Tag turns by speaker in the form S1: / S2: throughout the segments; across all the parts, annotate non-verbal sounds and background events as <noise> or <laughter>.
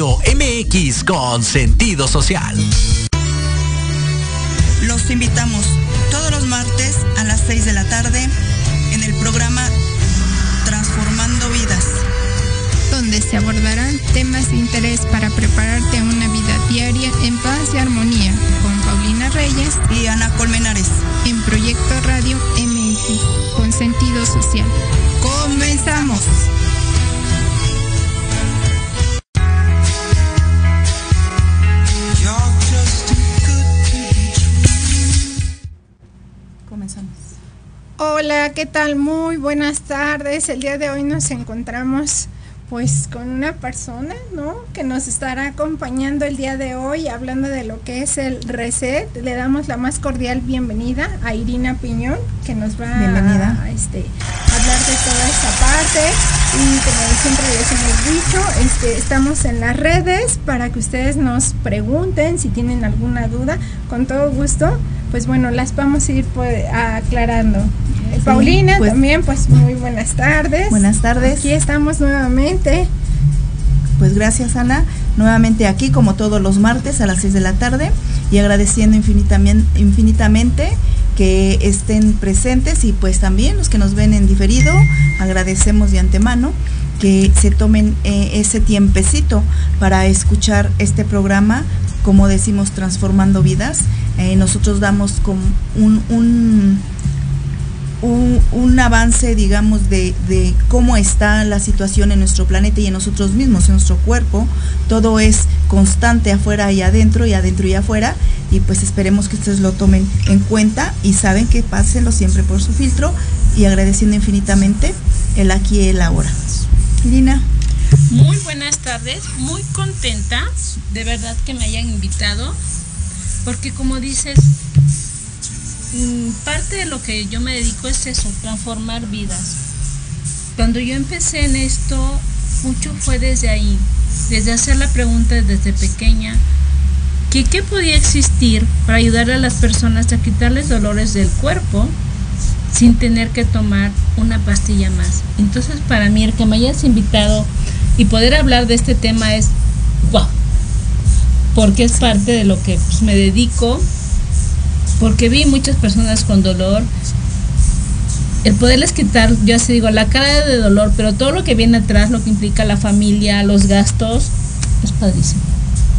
S1: MX
S2: con sentido social.
S3: Los invitamos todos los martes a las 6 de la tarde en el programa Transformando Vidas,
S4: donde se abordarán temas de interés para prepararte a una vida diaria en paz y armonía con Paulina Reyes
S3: y Ana Colmenares
S4: en Proyecto Radio MX con sentido social.
S3: Comenzamos.
S4: Hola, ¿qué tal? Muy buenas tardes. El día de hoy nos encontramos pues con una persona, ¿no? Que nos estará acompañando el día de hoy hablando de lo que es el reset. Le damos la más cordial bienvenida a Irina Piñón, que nos va
S3: bienvenida.
S4: a este, hablar de toda esta parte. Y como siempre les hemos dicho, este, estamos en las redes para que ustedes nos pregunten si tienen alguna duda. Con todo gusto, pues bueno, las vamos a ir pues, aclarando. Sí, Paulina pues, también, pues muy buenas tardes.
S3: Buenas tardes.
S4: Aquí estamos nuevamente.
S3: Pues gracias Ana, nuevamente aquí como todos los martes a las 6 de la tarde y agradeciendo infinitamente, infinitamente que estén presentes y pues también los que nos ven en diferido, agradecemos de antemano que se tomen eh, ese tiempecito para escuchar este programa, como decimos, transformando vidas. Eh, nosotros damos como un, un un, avance, digamos, de, de, cómo está la situación en nuestro planeta y en nosotros mismos, en nuestro cuerpo. Todo es constante afuera y adentro y adentro y afuera. Y pues esperemos que ustedes lo tomen en cuenta y saben que pásenlo siempre por su filtro y agradeciendo infinitamente el aquí y el ahora. Lina.
S5: Muy buenas tardes, muy contenta de verdad que me hayan invitado, porque como dices, parte de lo que yo me dedico es eso, transformar vidas. Cuando yo empecé en esto, mucho fue desde ahí, desde hacer la pregunta desde pequeña, que qué podía existir para ayudar a las personas a quitarles dolores del cuerpo sin tener que tomar una pastilla más. Entonces para mí el que me hayas invitado y poder hablar de este tema es wow, porque es parte de lo que pues, me dedico, porque vi muchas personas con dolor. El poderles quitar, yo así digo, la cara de dolor, pero todo lo que viene atrás, lo que implica la familia, los gastos, es padrísimo.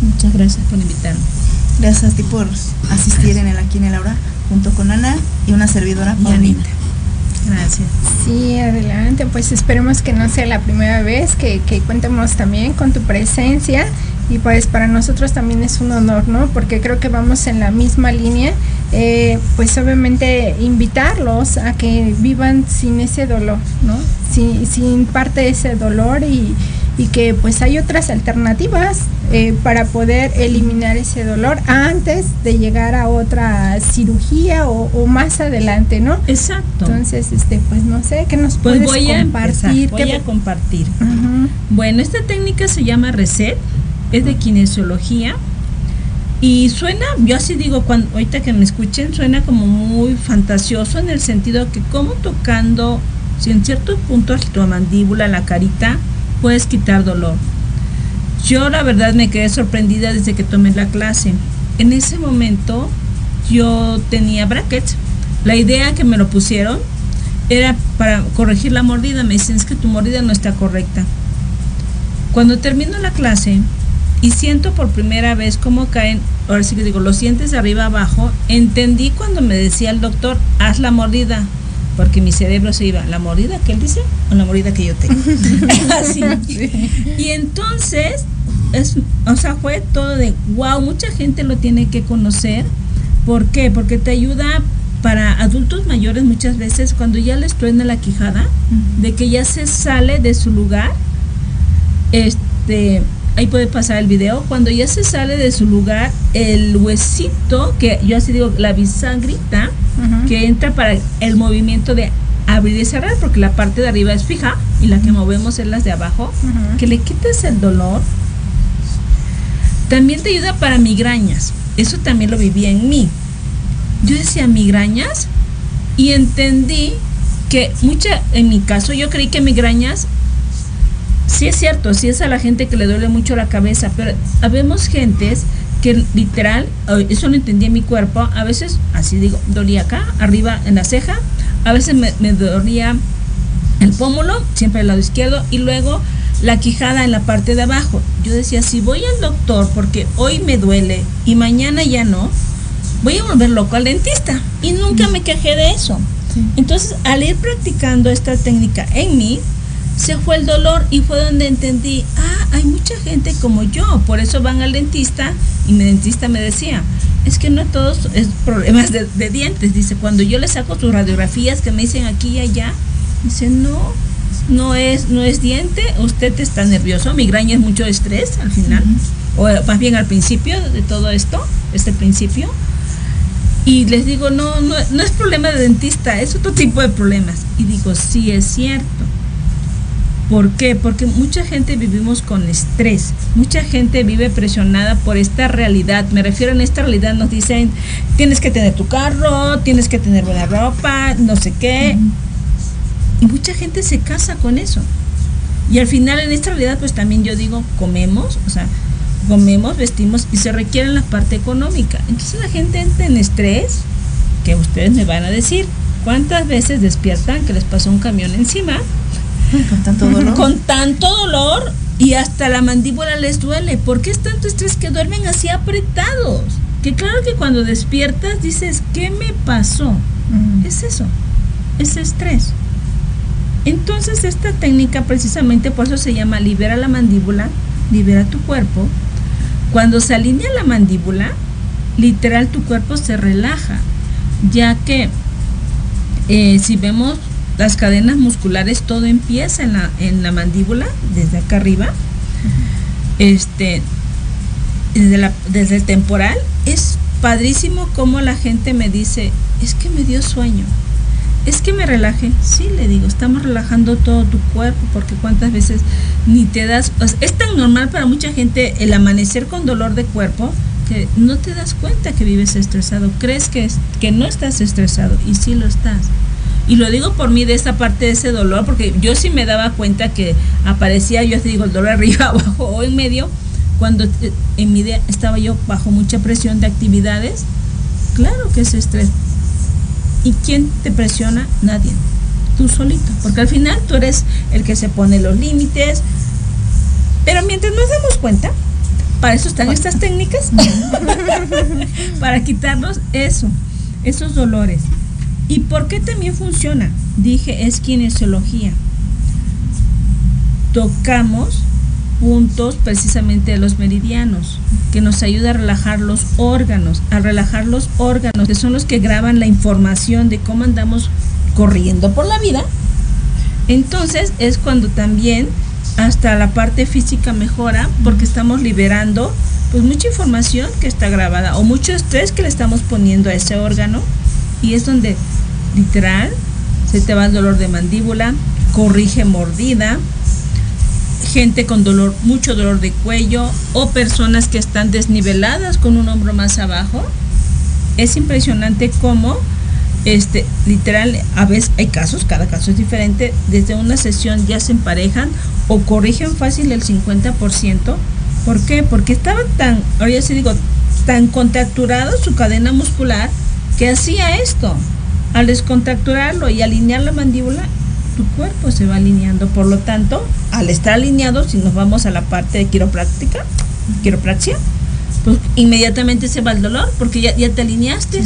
S5: Muchas gracias por invitarme.
S3: Gracias a ti por asistir en el aquí en el ahora, junto con Ana y una servidora Paulina.
S5: Gracias.
S4: Sí, adelante. Pues esperemos que no sea la primera vez que, que cuentemos también con tu presencia y pues para nosotros también es un honor, ¿no? Porque creo que vamos en la misma línea, eh, pues obviamente invitarlos a que vivan sin ese dolor, ¿no? Sin, sin parte de ese dolor y, y que pues hay otras alternativas eh, para poder eliminar ese dolor antes de llegar a otra cirugía o, o, más adelante, ¿no?
S5: Exacto.
S4: Entonces, este, pues no sé, ¿qué nos
S5: pues
S4: puedes
S5: voy a
S4: compartir?
S5: Empezar, voy
S4: ¿Qué
S5: a compartir. Uh -huh. Bueno, esta técnica se llama reset es de kinesiología y suena, yo así digo, cuando ahorita que me escuchen, suena como muy fantasioso en el sentido que como tocando, si en ciertos puntos tu mandíbula, la carita, puedes quitar dolor. Yo la verdad me quedé sorprendida desde que tomé la clase. En ese momento yo tenía brackets. La idea que me lo pusieron era para corregir la mordida. Me dicen es que tu mordida no está correcta. Cuando termino la clase, y siento por primera vez cómo caen, ahora sí que digo, los dientes de arriba abajo, entendí cuando me decía el doctor, haz la mordida, porque mi cerebro se iba, ¿la mordida que él dice o la mordida que yo tengo? <laughs> <laughs> Así. Sí. Y entonces, es, o sea, fue todo de, wow, mucha gente lo tiene que conocer. ¿Por qué? Porque te ayuda para adultos mayores muchas veces cuando ya les truena la quijada, uh -huh. de que ya se sale de su lugar, este ahí puede pasar el video, cuando ya se sale de su lugar, el huesito, que yo así digo, la bisagrita, uh -huh. que entra para el movimiento de abrir y cerrar, porque la parte de arriba es fija y la que movemos es las de abajo, uh -huh. que le quites el dolor, También te ayuda para migrañas. Eso también lo viví en mí. Yo decía migrañas y entendí que mucha, en mi caso, yo creí que migrañas, sí es cierto, sí es a la gente que le duele mucho la cabeza, pero habemos gentes que literal, eso lo entendí en mi cuerpo, a veces, así digo, dolía acá, arriba en la ceja, a veces me, me dolía el pómulo, siempre al lado izquierdo, y luego la quijada en la parte de abajo. Yo decía, si voy al doctor porque hoy me duele y mañana ya no, voy a volver loco al dentista. Y nunca me quejé de eso. Entonces, al ir practicando esta técnica en mí, se fue el dolor y fue donde entendí, ah, hay mucha gente como yo, por eso van al dentista y mi dentista me decía, es que no todos es problemas de, de dientes, dice, cuando yo le saco sus radiografías que me dicen aquí y allá, dice, no, no es, no es diente, usted está nervioso, migraña es mucho estrés al final, o más bien al principio de todo esto, este principio. Y les digo, no, no, no es problema de dentista, es otro tipo de problemas. Y digo, sí es cierto. ¿Por qué? Porque mucha gente vivimos con estrés, mucha gente vive presionada por esta realidad. Me refiero a esta realidad, nos dicen, tienes que tener tu carro, tienes que tener buena ropa, no sé qué. Y mucha gente se casa con eso. Y al final en esta realidad pues también yo digo, comemos, o sea, comemos, vestimos y se requiere la parte económica. Entonces la gente entra en estrés, que ustedes me van a decir, ¿cuántas veces despiertan que les pasó un camión encima?
S3: Con tanto dolor.
S5: Con tanto dolor y hasta la mandíbula les duele. ¿Por qué es tanto estrés que duermen así apretados? Que claro que cuando despiertas dices, ¿qué me pasó? Es eso, es estrés. Entonces esta técnica precisamente por eso se llama libera la mandíbula, libera tu cuerpo. Cuando se alinea la mandíbula, literal tu cuerpo se relaja, ya que eh, si vemos las cadenas musculares, todo empieza en la, en la mandíbula, desde acá arriba, este, desde, la, desde el temporal, es padrísimo como la gente me dice, es que me dio sueño es que me relaje. Sí, le digo, estamos relajando todo tu cuerpo porque cuántas veces ni te das... es tan normal para mucha gente el amanecer con dolor de cuerpo que no te das cuenta que vives estresado. Crees que, que no estás estresado y sí lo estás. Y lo digo por mí de esa parte de ese dolor porque yo sí me daba cuenta que aparecía, yo te digo, el dolor <laughs> arriba, abajo o en medio, cuando eh, en mi día estaba yo bajo mucha presión de actividades. Claro que es estrés ¿Y quién te presiona? Nadie. Tú solito. Porque al final tú eres el que se pone los límites. Pero mientras nos damos cuenta, para eso están estas técnicas, <laughs> para quitarnos eso, esos dolores. ¿Y por qué también funciona? Dije, es kinesiología. Tocamos puntos precisamente de los meridianos, que nos ayuda a relajar los órganos, a relajar los órganos, que son los que graban la información de cómo andamos corriendo por la vida. Entonces es cuando también hasta la parte física mejora porque estamos liberando pues mucha información que está grabada o mucho estrés que le estamos poniendo a ese órgano y es donde literal se te va el dolor de mandíbula, corrige mordida, gente con dolor, mucho dolor de cuello o personas que están desniveladas con un hombro más abajo. Es impresionante cómo, este, literal, a veces hay casos, cada caso es diferente, desde una sesión ya se emparejan o corrigen fácil el 50%. ¿Por qué? Porque estaba tan, ahora ya se digo, tan contracturado su cadena muscular que hacía esto. Al descontracturarlo y alinear la mandíbula, tu cuerpo se va alineando. Por lo tanto, al estar alineado, si nos vamos a la parte de quiropráctica, quiropraxia, pues inmediatamente se va el dolor porque ya, ya te alineaste.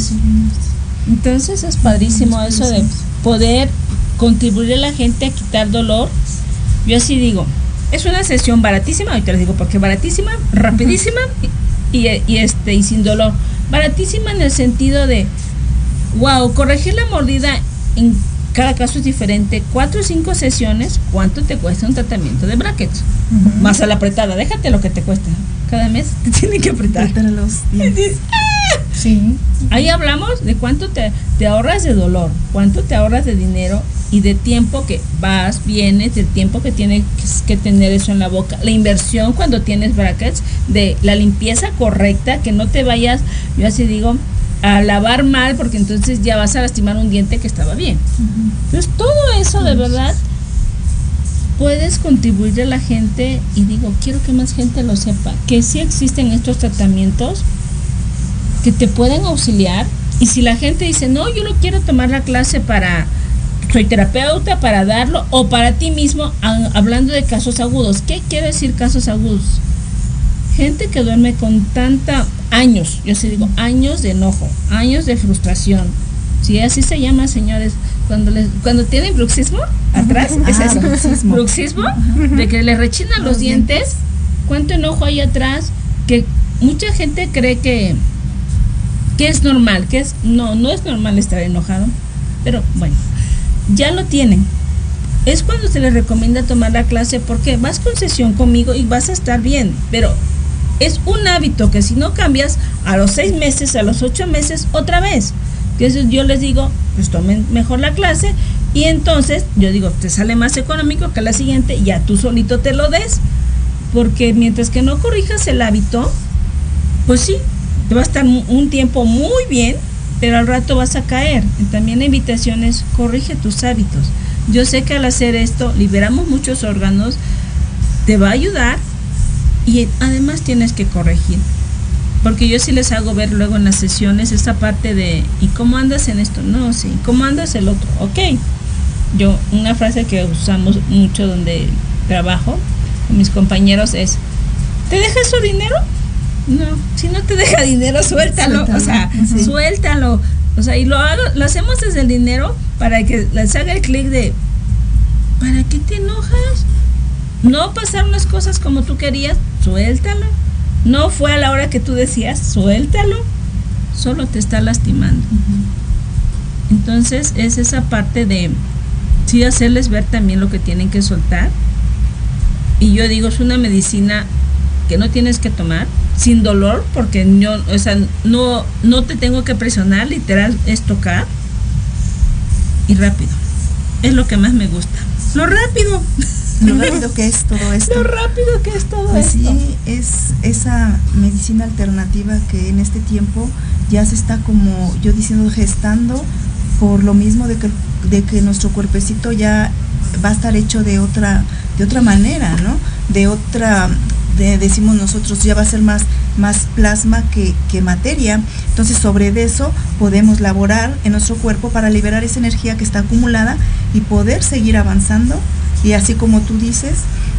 S5: Entonces es padrísimo eso de poder contribuir a la gente a quitar dolor. Yo así digo, es una sesión baratísima, ahorita les digo porque baratísima, rapidísima y, y, este y sin dolor. Baratísima en el sentido de, wow, corregir la mordida en cada caso es diferente. Cuatro o cinco sesiones, ¿cuánto te cuesta un tratamiento de brackets? Más a la apretada, déjate lo que te cuesta. Cada mes te <laughs> tienen que apretar.
S3: los dientes.
S5: Sí. Ahí hablamos de cuánto te, te ahorras de dolor, cuánto te ahorras de dinero y de tiempo que vas, vienes, del tiempo que tienes que tener eso en la boca, la inversión cuando tienes brackets, de la limpieza correcta, que no te vayas, yo así digo, a lavar mal porque entonces ya vas a lastimar un diente que estaba bien. Entonces todo eso de verdad puedes contribuir a la gente y digo, quiero que más gente lo sepa, que sí existen estos tratamientos que te pueden auxiliar. Y si la gente dice, no, yo no quiero tomar la clase para, soy terapeuta, para darlo o para ti mismo, hablando de casos agudos, ¿qué quiere decir casos agudos? Gente que duerme con tanta años, yo sí digo años de enojo, años de frustración. Si así se llama, señores, cuando les, cuando tienen bruxismo atrás, es eso, bruxismo, de que le rechinan los, dientes, cuánto enojo hay atrás, que mucha gente cree que, que es normal, que es, no, no es normal estar enojado, pero bueno, ya lo tienen. Es cuando se les recomienda tomar la clase porque vas con sesión conmigo y vas a estar bien, pero es un hábito que si no cambias a los seis meses, a los ocho meses, otra vez. Entonces yo les digo, pues tomen mejor la clase y entonces yo digo, te sale más económico que la siguiente, ya tú solito te lo des, porque mientras que no corrijas el hábito, pues sí, te va a estar un tiempo muy bien, pero al rato vas a caer. También la invitación es, corrige tus hábitos. Yo sé que al hacer esto liberamos muchos órganos, te va a ayudar y además tienes que corregir. Porque yo sí les hago ver luego en las sesiones esa parte de, ¿y cómo andas en esto? No, sí, ¿cómo andas el otro? Ok. Yo, una frase que usamos mucho donde trabajo con mis compañeros es, ¿te deja su dinero? No, si no te deja dinero, suéltalo, o sea, suéltalo. O sea, y lo hago, lo hacemos desde el dinero para que les haga el clic de, ¿para qué te enojas? No pasaron las cosas como tú querías, suéltalo. No fue a la hora que tú decías, suéltalo. Solo te está lastimando. Entonces es esa parte de sí hacerles ver también lo que tienen que soltar. Y yo digo, es una medicina que no tienes que tomar sin dolor, porque yo, o sea, no, no te tengo que presionar, literal es tocar y rápido. Es lo que más me gusta. Lo rápido.
S3: lo rápido que es todo esto.
S5: Lo rápido que es todo
S3: pues
S5: esto.
S3: Sí, es esa medicina alternativa que en este tiempo ya se está como yo diciendo gestando por lo mismo de que, de que nuestro cuerpecito ya va a estar hecho de otra de otra manera, ¿no? De otra decimos nosotros, ya va a ser más, más plasma que, que, materia. Entonces, sobre eso podemos laborar en nuestro cuerpo para liberar esa energía que está acumulada y poder seguir avanzando y así como tú dices,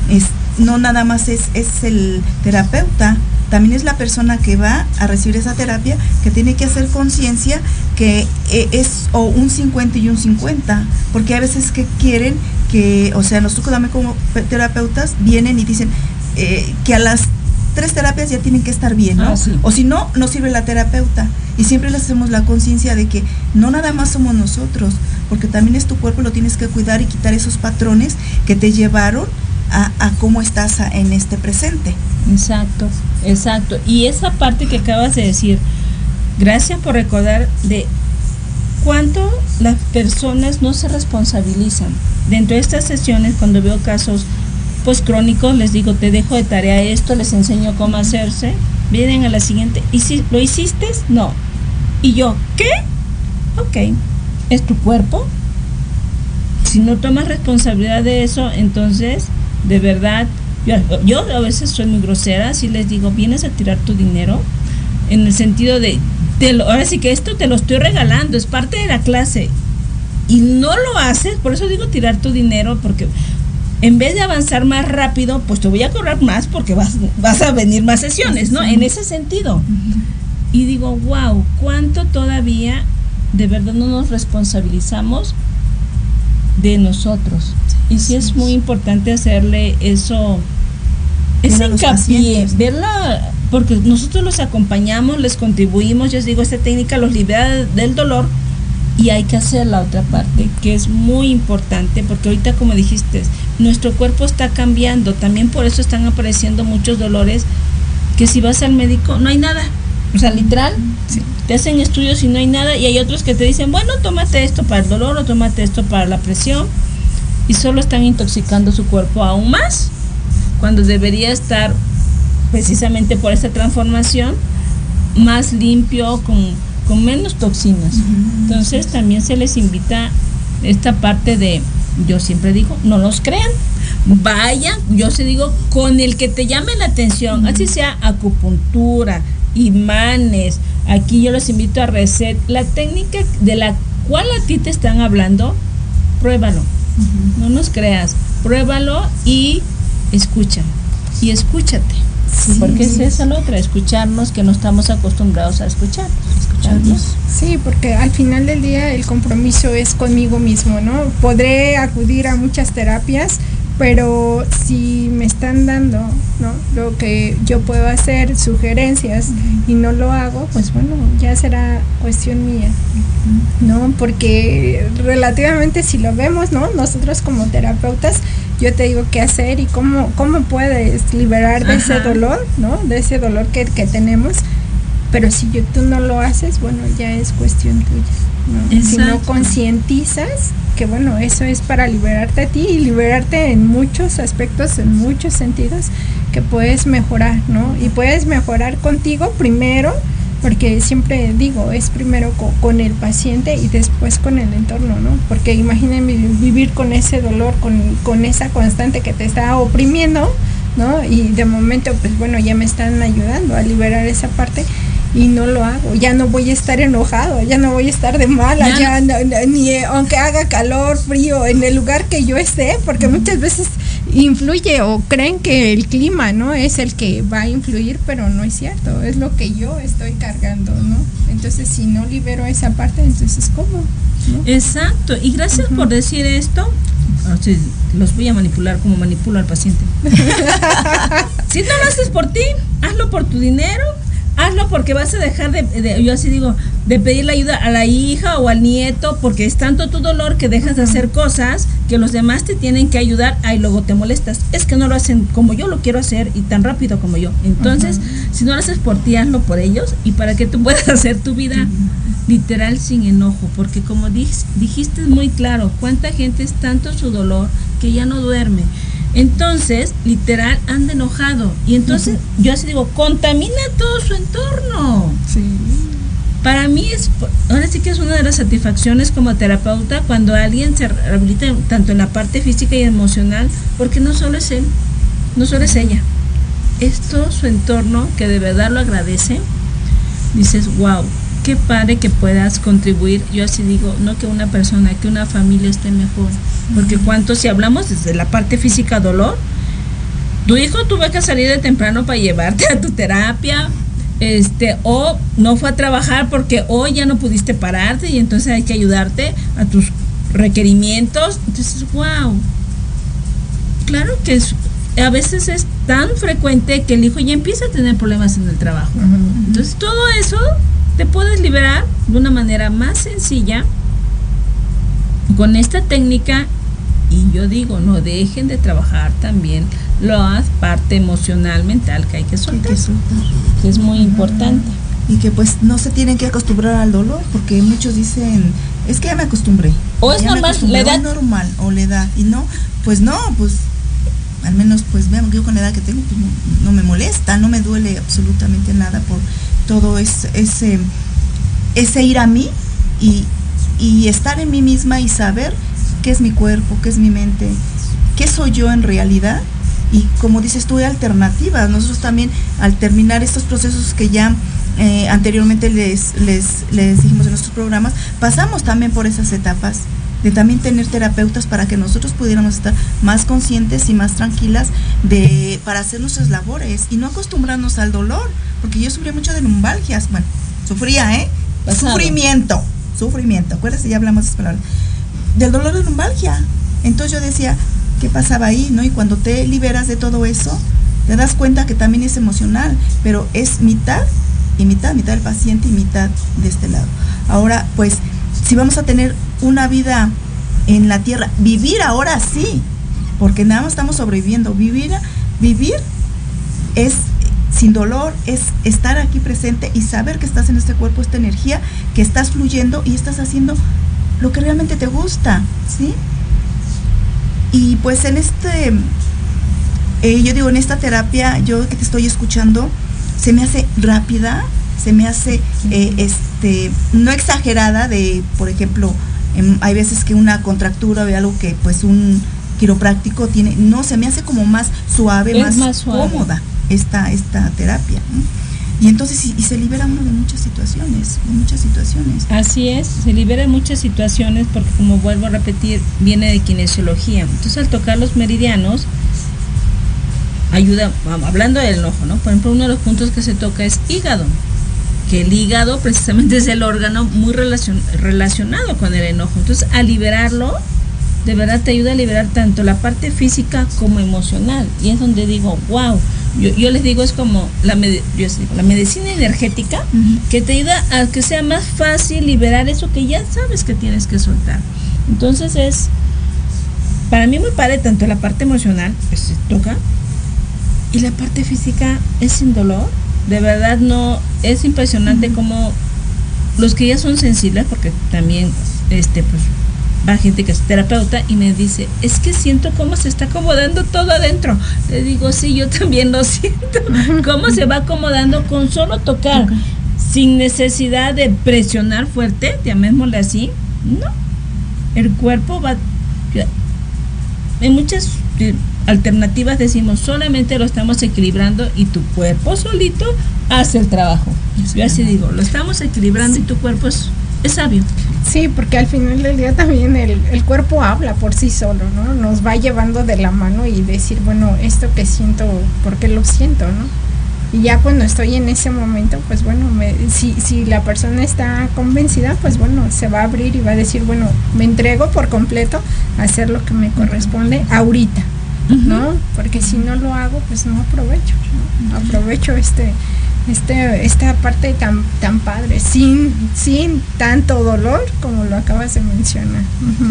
S3: es, no nada más es, es el terapeuta, también es la persona que va a recibir esa terapia que tiene que hacer conciencia que eh, es o un 50 y un 50, porque a veces que quieren que, o sea, nosotros también como terapeutas vienen y dicen eh, que a las tres terapias ya tienen que estar bien, ¿no? Ah, o si no, no sirve la terapeuta. Y siempre les hacemos la conciencia de que no nada más somos nosotros, porque también es tu cuerpo, lo tienes que cuidar y quitar esos patrones que te llevaron a, cómo estás en este presente.
S5: Exacto, exacto. Y esa parte que acabas de decir, gracias por recordar de cuánto las personas no se responsabilizan. Dentro de estas sesiones, cuando veo casos pues crónicos, les digo, te dejo de tarea esto, les enseño cómo hacerse. Vienen a la siguiente, ¿y si lo hiciste? No. Y yo, ¿qué? Ok es tu cuerpo. Si no tomas responsabilidad de eso, entonces, de verdad, yo, a veces soy muy grosera, si les digo, vienes a tirar tu dinero, en el sentido de, ahora sí que esto te lo estoy regalando, es parte de la clase. Y no lo haces, por eso digo tirar tu dinero, porque en vez de avanzar más rápido, pues te voy a cobrar más porque vas, vas a venir más sesiones, ¿no? En ese sentido. Y digo, wow, ¿cuánto todavía de verdad no nos responsabilizamos de nosotros. y sí es muy importante hacerle eso, ese hincapié, verla, porque nosotros los acompañamos, les contribuimos, yo les digo, esta técnica los libera del dolor y hay que hacer la otra parte, que es muy importante, porque ahorita como dijiste, nuestro cuerpo está cambiando, también por eso están apareciendo muchos dolores, que si vas al médico no hay nada, O sea, literal, te hacen estudios y no hay nada. Y hay otros que te dicen, bueno, tómate esto para el dolor o tómate esto para la presión. Y solo están intoxicando su cuerpo aún más. Cuando debería estar, precisamente por esta transformación, más limpio, con, con menos toxinas. Entonces también se les invita esta parte de, yo siempre digo, no los crean. Vayan, yo se digo, con el que te llame la atención, así sea acupuntura, imanes. Aquí yo los invito a reset. La técnica de la cual a ti te están hablando, pruébalo. No nos creas. Pruébalo y escucha. Y escúchate. porque es esa la otra, escucharnos que no estamos acostumbrados a escuchar. Escucharnos.
S4: Sí, porque al final del día el compromiso es conmigo mismo, ¿no? Podré acudir a muchas terapias, pero si me están dando ¿no? lo que yo puedo hacer, sugerencias, y no lo hago, pues bueno, ya será cuestión mía, ¿no? Porque relativamente si lo vemos, ¿no? Nosotros como terapeutas, yo te digo qué hacer y cómo, cómo puedes liberar de ese dolor, ¿no? De ese dolor que, que tenemos, pero si yo, tú no lo haces, bueno, ya es cuestión tuya, ¿no? Si no concientizas, que bueno, eso es para liberarte a ti y liberarte en muchos aspectos, en muchos sentidos, que puedes mejorar, ¿no? Y puedes mejorar contigo primero, porque siempre digo, es primero con, el paciente y después con el entorno, ¿no? Porque imagínense vivir con ese dolor, con, con esa constante que te está oprimiendo, ¿no? Y de momento, pues bueno, ya me están ayudando a liberar esa parte y no lo hago. Ya no voy a estar enojado, ya no voy a estar de mala, ya, ni aunque haga calor, frío, en el lugar que yo esté, porque muchas veces influye o creen que el clima, ¿no? Es el que va a influir, pero no es cierto, es lo que yo estoy cargando, ¿no? Entonces, si no libero esa parte, entonces, ¿cómo?
S5: Exacto, y gracias por decir esto. Ah, los voy a manipular como manipulo al paciente. <laughs> si no lo haces por ti, hazlo por tu dinero, hazlo porque vas a dejar de, yo así digo, de pedirle ayuda a la hija o al nieto, porque es tanto tu dolor que dejas de hacer cosas que los demás te tienen que ayudar, ahí luego te molestas. Es que no lo hacen como yo lo quiero hacer y tan rápido como yo. Entonces, si no lo haces por ti, hazlo por ellos y para que tú puedas <laughs> hacer tu vida literal sin enojo, porque como dijiste muy claro, cuánta gente es tanto su dolor que ya no duerme. Entonces, literal, anda enojado. Y entonces, yo así digo, contamina todo su entorno. Sí. Para mí es, ahora sí que es una de las satisfacciones como terapeuta cuando alguien se rehabilita tanto en la parte física y emocional, porque no solo es él, no solo es ella, es todo su entorno que de verdad lo agradece. Dices, wow, qué padre que puedas contribuir, yo así digo, no que una persona, que una familia esté mejor. Porque cuánto, si hablamos desde la parte física, dolor, tu hijo tuvo que salir de temprano para llevarte a tu terapia, este, o no fue a trabajar porque hoy ya no pudiste pararte y entonces hay que ayudarte a tus requerimientos. Entonces, wow. Claro que es, a veces es tan frecuente que el hijo ya empieza a tener problemas en el trabajo. Entonces, todo eso te puedes liberar de una manera más sencilla con esta técnica y yo digo, no dejen de trabajar también la parte emocional, mental que hay que soltar, que, es muy importante.
S3: Y que pues no se tienen que acostumbrar al dolor, porque muchos dicen, es que ya me acostumbré.
S5: O es normal, la edad.
S3: normal, o la edad. Y no, pues no, pues al menos pues veamos, yo con la edad que tengo, pues no me molesta, no me duele absolutamente nada por todo ese, ese ir a mí y, estar en mí misma y saber qué es mi cuerpo, qué es mi mente, qué soy yo en realidad. Y como dices tú, hay alternativas. Nosotros también al terminar estos procesos que ya eh, anteriormente les, les dijimos en nuestros programas, pasamos también por esas etapas de también tener terapeutas para que nosotros pudiéramos estar más conscientes y más tranquilas de para hacer nuestras labores y no acostumbrarnos al dolor, porque yo sufrí mucho de lumbalgias, bueno, sufría, ¿eh? Sufrimiento, sufrimiento, acuérdense, ya hablamos de esas palabras. Del dolor de lumbalgia. Entonces yo decía, ¿qué pasaba ahí, no? Y cuando te liberas de todo eso, te das cuenta que también es emocional, pero es mitad y mitad, mitad del paciente y mitad de este lado. Ahora, pues, si vamos a tener una vida en la tierra, vivir ahora sí, porque nada más estamos sobreviviendo, vivir, vivir es sin dolor, es estar aquí presente y saber que estás en este cuerpo, esta energía, que estás fluyendo y estás haciendo lo que realmente te gusta, ¿sí? Y pues en este, eh, yo digo, en esta terapia, yo que te estoy escuchando, se me hace rápida, se me hace, eh, este, no exagerada de, por ejemplo, em, hay veces que una contractura o algo que pues un quiropráctico tiene, no, se me hace como más suave, más, cómoda esta, esta terapia. Y entonces y, se libera uno de muchas situaciones, de muchas situaciones.
S5: Así es, se libera de muchas situaciones porque como vuelvo a repetir, viene de kinesiología. Entonces al tocar los meridianos, ayuda, hablando del enojo, ¿no? Por ejemplo, uno de los puntos que se toca es hígado, que el hígado precisamente es el órgano muy relacionado con el enojo. Entonces al liberarlo, de verdad te ayuda a liberar tanto la parte física como emocional. Y es donde digo, wow, yo, les digo, es como la, la medicina energética que te ayuda a que sea más fácil liberar eso que ya sabes que tienes que soltar. Entonces es, para mí muy padre tanto la parte emocional, que se toca, y la parte física es sin dolor. De verdad no, es impresionante como los que ya son sensibles, porque también este pues va gente que es terapeuta y me dice, es que siento cómo se está acomodando todo adentro. Le digo, sí, yo también lo <laughs> siento. Cómo se va acomodando con solo tocar, sin necesidad de presionar fuerte, llamémosle así. No, el cuerpo va... En muchas eh, alternativas decimos, solamente lo estamos equilibrando y tu cuerpo solito hace el trabajo. Yo así digo, lo estamos equilibrando y tu cuerpo es es sabio.
S4: Sí, porque al final del día también el, el, cuerpo habla por sí solo, ¿no? Nos va llevando de la mano y decir, bueno, esto que siento, ¿por qué lo siento, no? Y ya cuando estoy en ese momento, pues bueno, me, si, si la persona está convencida, pues bueno, se va a abrir y va a decir, bueno, me entrego por completo a hacer lo que me corresponde ahorita, ¿no? Porque si no lo hago, pues no aprovecho, ¿no? Aprovecho este este, esta parte tan, tan padre, sin, sin tanto dolor como lo acabas de mencionar.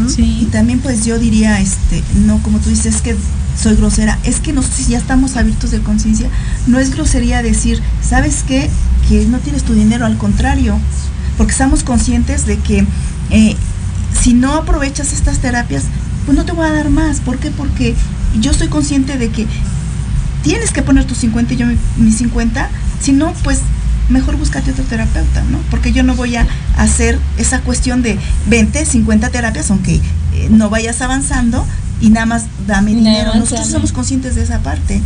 S3: sí. Y también pues yo diría, este, no como tú dices, que soy grosera, es que nosotros ya estamos abiertos de conciencia, no es grosería decir, ¿sabes qué? Que no tienes tu dinero, al contrario, porque estamos conscientes de que eh, si no aprovechas estas terapias, pues no te voy a dar más. ¿Por qué? Porque yo estoy consciente de que tienes que poner tus 50 y yo mis 50 si no, pues mejor búscate otro terapeuta, ¿no? Porque yo no voy a hacer esa cuestión de 20, 50 terapias, aunque eh, no vayas avanzando y nada más dame dinero. Nosotros somos conscientes de esa parte.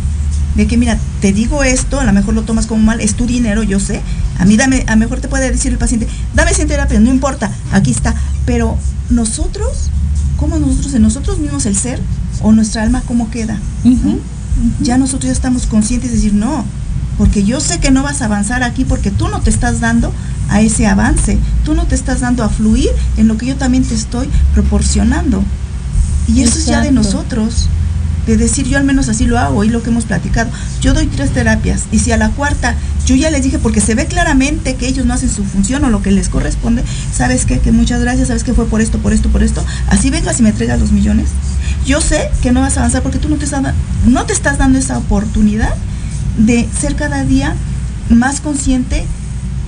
S3: De que, mira, te digo esto, a lo mejor lo tomas como mal, es tu dinero, yo sé. A mí, dame, a lo mejor te puede decir el paciente, dame 100 terapias, no importa, aquí está. Pero nosotros, ¿cómo nosotros, en nosotros mismos el ser o nuestra alma, cómo queda? Ya nosotros ya estamos conscientes de decir, no, porque yo sé que no vas a avanzar aquí porque tú no te estás dando a ese avance, tú no te estás dando a fluir en lo que yo también te estoy proporcionando. Y eso es ya de nosotros, de decir yo al menos así lo hago y lo que hemos platicado. Yo doy tres terapias y si a la cuarta yo ya les dije porque se ve claramente que ellos no hacen su función o lo que les corresponde, ¿sabes qué? Que muchas gracias, ¿sabes que fue por esto, por esto, por esto? Así vengas y me entregas los millones. Yo sé que no vas a avanzar porque tú no te estás, no te estás dando esa oportunidad de ser cada día más consciente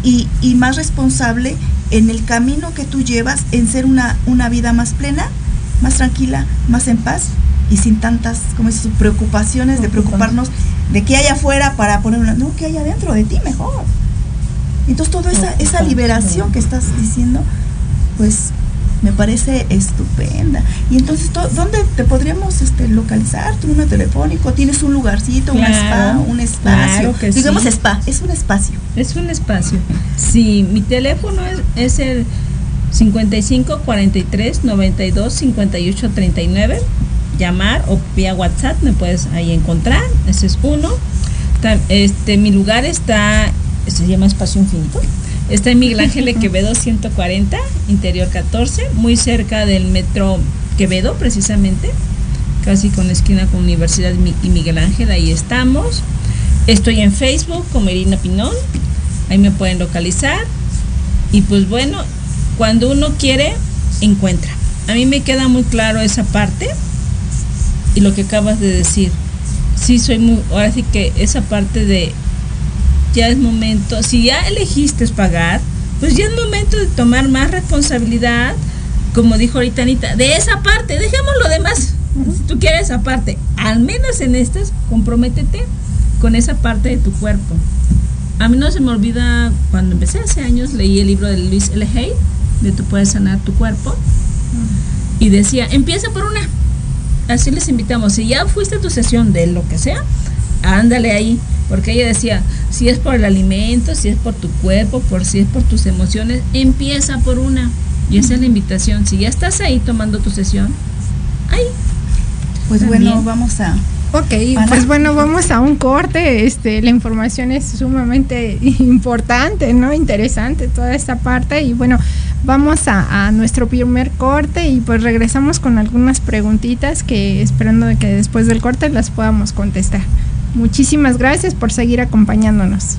S3: y, más responsable en el camino que tú llevas en ser una, una vida más plena, más tranquila, más en paz y sin tantas como dices, preocupaciones de preocuparnos de qué hay afuera para poner una, no, que hay adentro de ti mejor. Entonces toda esa, esa liberación que estás diciendo, pues me parece estupenda. Y entonces, ¿dónde te podríamos este, localizar? Tu número telefónico, tienes un lugarcito, un spa, un espacio. Digamos spa, es un espacio.
S5: Es un espacio. Sí, mi teléfono es, el 55 43 92 58 39. Llamar o vía WhatsApp me puedes ahí encontrar. Ese es uno. Este, mi lugar está, se llama Espacio Infinito Está en Miguel Ángel <laughs> Quevedo 140, interior 14, muy cerca del metro Quevedo precisamente, casi con la esquina con Universidad y Miguel Ángel, ahí estamos. Estoy en Facebook como Irina Pinón, ahí me pueden localizar. Y pues bueno, cuando uno quiere, encuentra. A mí me queda muy claro esa parte y lo que acabas de decir. Sí, soy muy, ahora sí que esa parte de ya es momento, si ya elegiste pagar, pues ya es momento de tomar más responsabilidad, como dijo ahorita Anita, de esa parte, dejemos lo demás. Si tú quieres esa parte, al menos en estas, comprométete con esa parte de tu cuerpo. A mí no se me olvida, cuando empecé hace años, leí el libro de Luis L. Hay, de Tú puedes sanar tu cuerpo, y decía, empieza por una. Así les invitamos, si ya fuiste a tu sesión de lo que sea, ándale ahí, porque ella decía, si es por el alimento, si es por tu cuerpo, por si es por tus emociones, empieza por una. Y esa es la invitación. Si ya estás ahí tomando tu sesión, ahí.
S3: Pues bueno, vamos a
S4: Ok, pues bueno, vamos a un corte. Este, la información es sumamente importante, ¿no? Interesante toda esta parte. Y bueno, vamos a, a, nuestro primer corte y pues regresamos con algunas preguntitas que esperando de que después del corte las podamos contestar. Muchísimas gracias por seguir acompañándonos.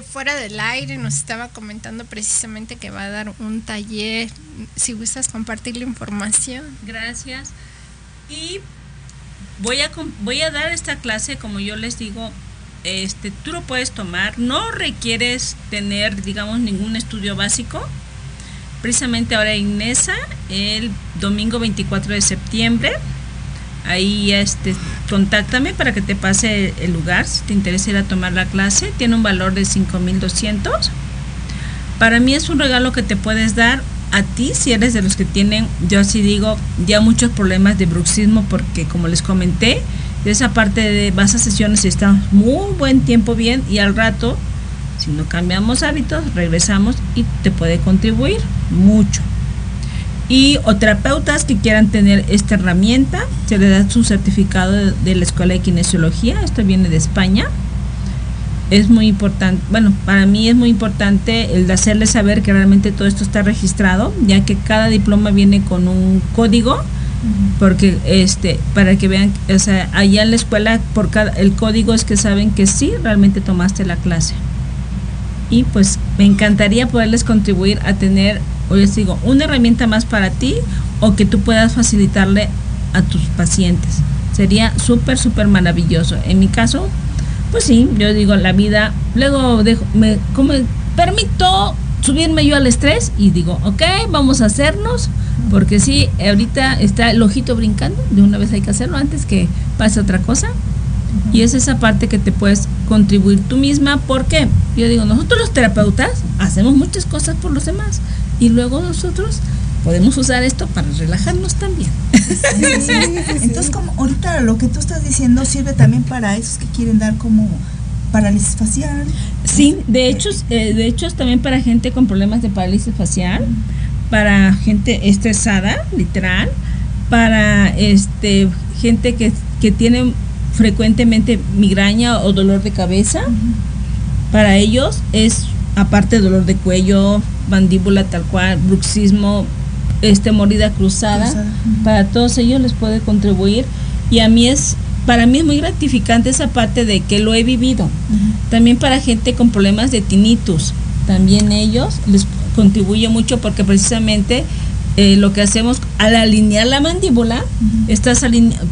S4: Fuera del aire nos estaba comentando precisamente que va a dar un taller. Si gustas compartir la información.
S5: Gracias. Y voy a, voy a dar esta clase, como yo les digo, este, tú lo puedes tomar. No requieres tener, digamos, ningún estudio básico. Precisamente ahora Inesa, el domingo 24 de septiembre, ahí este contáctame para que te pase el lugar si te interesa ir a tomar la clase tiene un valor de 5200 para mí es un regalo que te puedes dar a ti si eres de los que tienen yo así digo ya muchos problemas de bruxismo porque como les comenté de esa parte de vas a sesiones y estamos muy buen tiempo bien y al rato si no cambiamos hábitos regresamos y te puede contribuir mucho y o terapeutas que quieran tener esta herramienta, se les da su certificado de, la Escuela de Kinesiología, esto viene de España. Es muy importante, bueno, para mí es muy importante el de hacerles saber que realmente todo esto está registrado, ya que cada diploma viene con un código porque este para que vean o sea allá en la escuela por cada el código es que saben que sí realmente tomaste la clase y pues me encantaría poderles contribuir a tener o les digo una herramienta más para ti o que tú puedas facilitarle a tus pacientes sería súper súper maravilloso. En mi caso pues sí yo digo la vida luego dejo, me como permito subirme yo al estrés y digo ok vamos a hacernos porque sí, ahorita está el ojito brincando, de una vez hay que hacerlo antes que pase otra cosa. Y es esa parte que te puedes contribuir tú misma, porque yo digo, nosotros los terapeutas hacemos muchas cosas por los demás y luego nosotros podemos usar esto para relajarnos también.
S3: Entonces, como ahorita lo que tú estás diciendo sirve también para esos que quieren dar como parálisis facial.
S5: Sí, de hecho, eh, de hecho también para gente con problemas de parálisis facial para gente estresada, literal, para este gente que, que tiene frecuentemente migraña o dolor de cabeza. Para ellos es aparte dolor de cuello, mandíbula tal cual, bruxismo, este mordida cruzada, para todos ellos les puede contribuir y a mí es para mí es muy gratificante esa parte de que lo he vivido. También para gente con problemas de tinnitus, también ellos les contribuye mucho porque precisamente eh, lo que hacemos al alinear la mandíbula, estás alineando,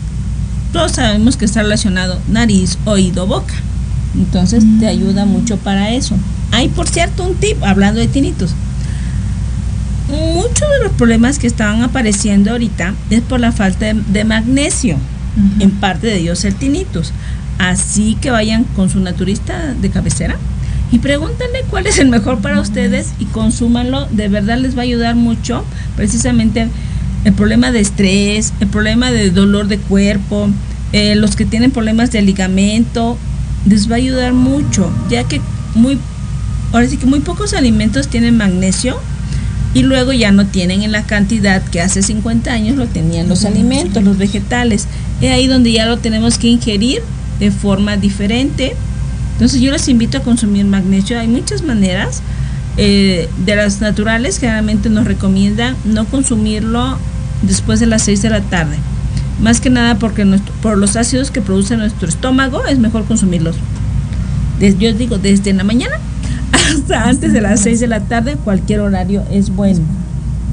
S5: todos sabemos que está relacionado nariz, oído, boca. Entonces te ayuda mucho para eso. Hay, por cierto, un tip hablando de tinitos. Muchos de los problemas que estaban apareciendo ahorita es por la falta de, magnesio. En parte de ellos el tinnitus. Así que vayan con su naturista de cabecera y pregúntenle cuál es el mejor para ustedes y consúmanlo, de verdad les va a ayudar mucho, precisamente el problema de estrés, el problema de dolor de cuerpo, eh, los que tienen problemas de ligamento, les va a ayudar mucho, ya que muy, ahora sí que muy pocos alimentos tienen magnesio y luego ya no tienen en la cantidad que hace 50 años lo tenían los alimentos, los vegetales. Es ahí donde ya lo tenemos que ingerir de forma diferente entonces yo les invito a consumir magnesio. Hay muchas maneras. Eh, de las naturales generalmente nos recomiendan no consumirlo después de las 6 de la tarde. Más que nada porque por los ácidos que produce nuestro estómago es mejor consumirlos. yo digo, desde la mañana hasta antes de las 6 de la tarde, cualquier horario es bueno.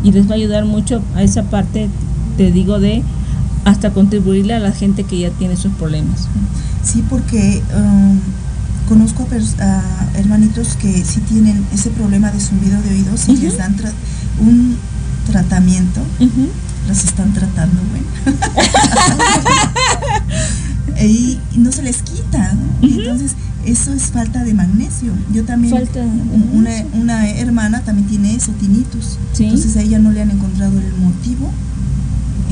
S5: Y les va a ayudar mucho a esa parte, te digo, de hasta contribuirle a la gente que ya tiene esos problemas.
S3: Sí, porque... Um, conozco a, hermanitos que sí tienen ese problema de zumbido de oídos y les dan un tratamiento, los están tratando, bueno. <laughs> <laughs> y, no se les quita. Entonces, eso es falta de magnesio. Yo también, una, una, hermana también tiene eso, tinnitus. Entonces a ella no le han encontrado el motivo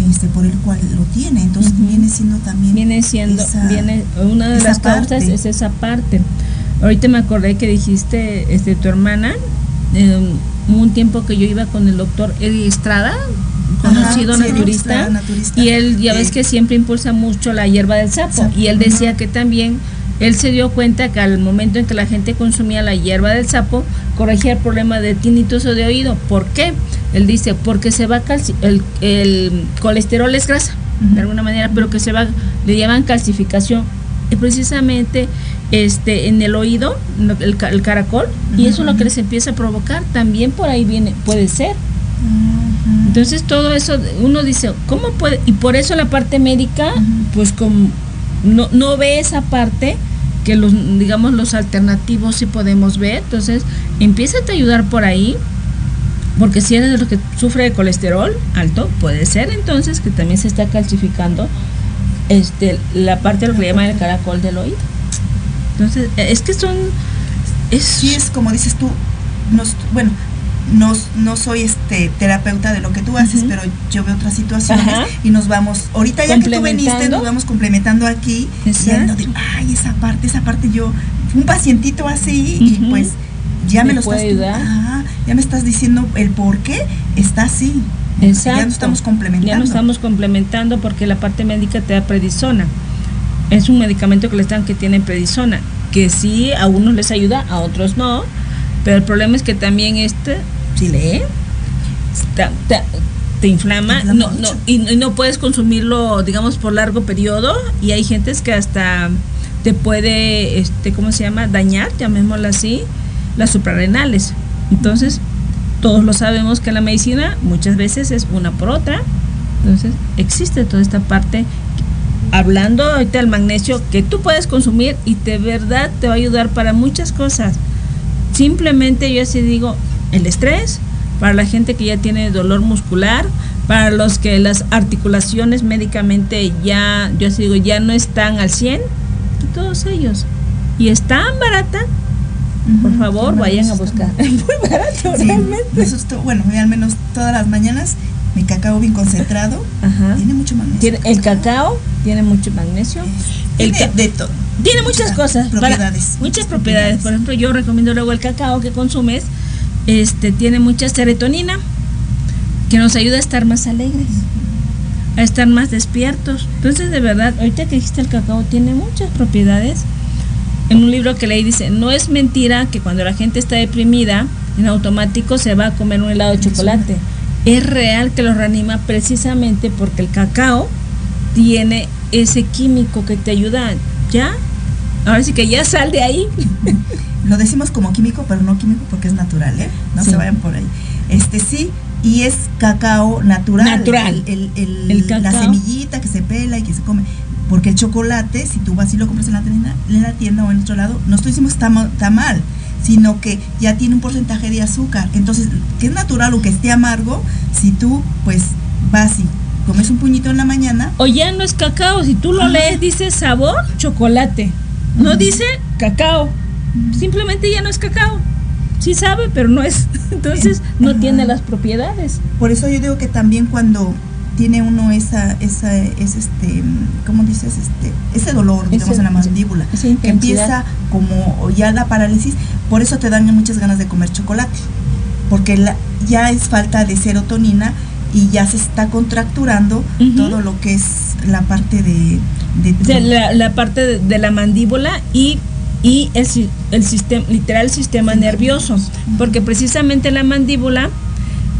S3: este, por el cual lo tiene. Entonces viene siendo también.
S5: Viene siendo, viene, una de las causas es esa parte. Ahorita me acordé que dijiste, este, tu hermana, eh, un tiempo que yo iba con el doctor Eddie Estrada, conocido naturista, y él ya ves que siempre impulsa mucho la hierba del sapo, y él decía que también él se dio cuenta que al momento en que la gente consumía la hierba del sapo, corregía el problema de tinnitus o de oído. ¿Por qué? Él dice, porque se va el, el colesterol es grasa, de alguna manera, pero que se va, le llaman calcificación. Y precisamente este en el oído, el, caracol, y eso es lo que les empieza a provocar, también por ahí viene, puede ser. Entonces todo eso, uno dice, ¿cómo puede? Y por eso la parte médica, pues como no, no ve esa parte que los, digamos, los alternativos sí podemos ver. Entonces, empieza a ayudar por ahí porque si eres de los que sufre de colesterol alto, puede ser entonces que también se está calcificando este, la parte de lo que llama el caracol del oído. Entonces, es que son...
S3: Es, sí, es como dices tú, nos, bueno, no, no soy este terapeuta de lo que tú haces, pero yo veo otras situaciones y nos vamos, ahorita ya que tú viniste, nos vamos complementando aquí, diciendo, ay, esa parte, esa parte yo, un pacientito así y pues ya me, lo estás ya me estás diciendo el por qué está así.
S5: Exacto.
S3: Ya nos estamos complementando.
S5: Ya nos estamos complementando porque la parte médica te da predisona. Es un medicamento que les dan que tiene predisona, que sí a unos les ayuda, a otros no. Pero el problema es que también este, si lee, te inflama, no, no, y, no puedes consumirlo, digamos, por largo periodo. Y hay gentes que hasta te puede, este, ¿cómo se llama? Dañar, llamémoslo así, las suprarrenales. Entonces, todos lo sabemos que la medicina muchas veces es una por otra. Entonces, existe toda esta parte. Hablando ahorita del magnesio que tú puedes consumir y de verdad te va a ayudar para muchas cosas. Simplemente yo así digo, el estrés, para la gente que ya tiene dolor muscular, para los que las articulaciones médicamente ya, yo así digo, ya no están al 100, todos ellos. Y es tan barata, por favor, vayan a buscar. <laughs> Muy barato,
S3: realmente. bueno, al menos todas las mañanas mi cacao bien concentrado tiene mucho magnesio.
S5: el cacao tiene mucho magnesio.
S3: El tiene de todo.
S5: Tiene muchas cosas. Propiedades. muchas propiedades. Por ejemplo, yo recomiendo luego el cacao que consumes. Este tiene mucha serotonina que nos ayuda a estar más alegres, a estar más despiertos. Entonces, de verdad, ahorita que dijiste el cacao tiene muchas propiedades. En un libro que leí dice, no es mentira que cuando la gente está deprimida, en automático se va a comer un helado de chocolate. Es real que lo reanima precisamente porque el cacao tiene ese químico que te ayuda ya. Ahora sí que ya sal de ahí.
S3: Lo decimos como químico, pero no químico porque es natural, ¿eh? No se vayan por ahí. Este sí, y es cacao natural.
S5: Natural.
S3: El, el, la semillita que se pela y que se come. Porque el chocolate, si tú vas y lo compras en la tienda, en la tienda o en otro lado, no estoy diciendo que está, está mal, sino que ya tiene un porcentaje de azúcar. Entonces, que es natural o que esté amargo, si tú pues vas y comes un puñito en la mañana.
S5: O ya no es cacao, si tú lo lees dice sabor chocolate, no dice cacao, simplemente ya no es cacao. Sí sabe, pero no es, <laughs> entonces no tiene las propiedades.
S3: Por eso yo digo que también cuando tiene uno esa, esa, es este, ¿cómo dices? Este, ese dolor, digamos, en la mandíbula, que empieza como ya la parálisis, por eso te dan muchas ganas de comer chocolate, porque la, ya es falta de serotonina y ya se está contracturando todo lo que es la parte de...
S5: de, la, la, parte de la mandíbula y y el, el sistema, literal el sistema nervioso, porque precisamente la mandíbula,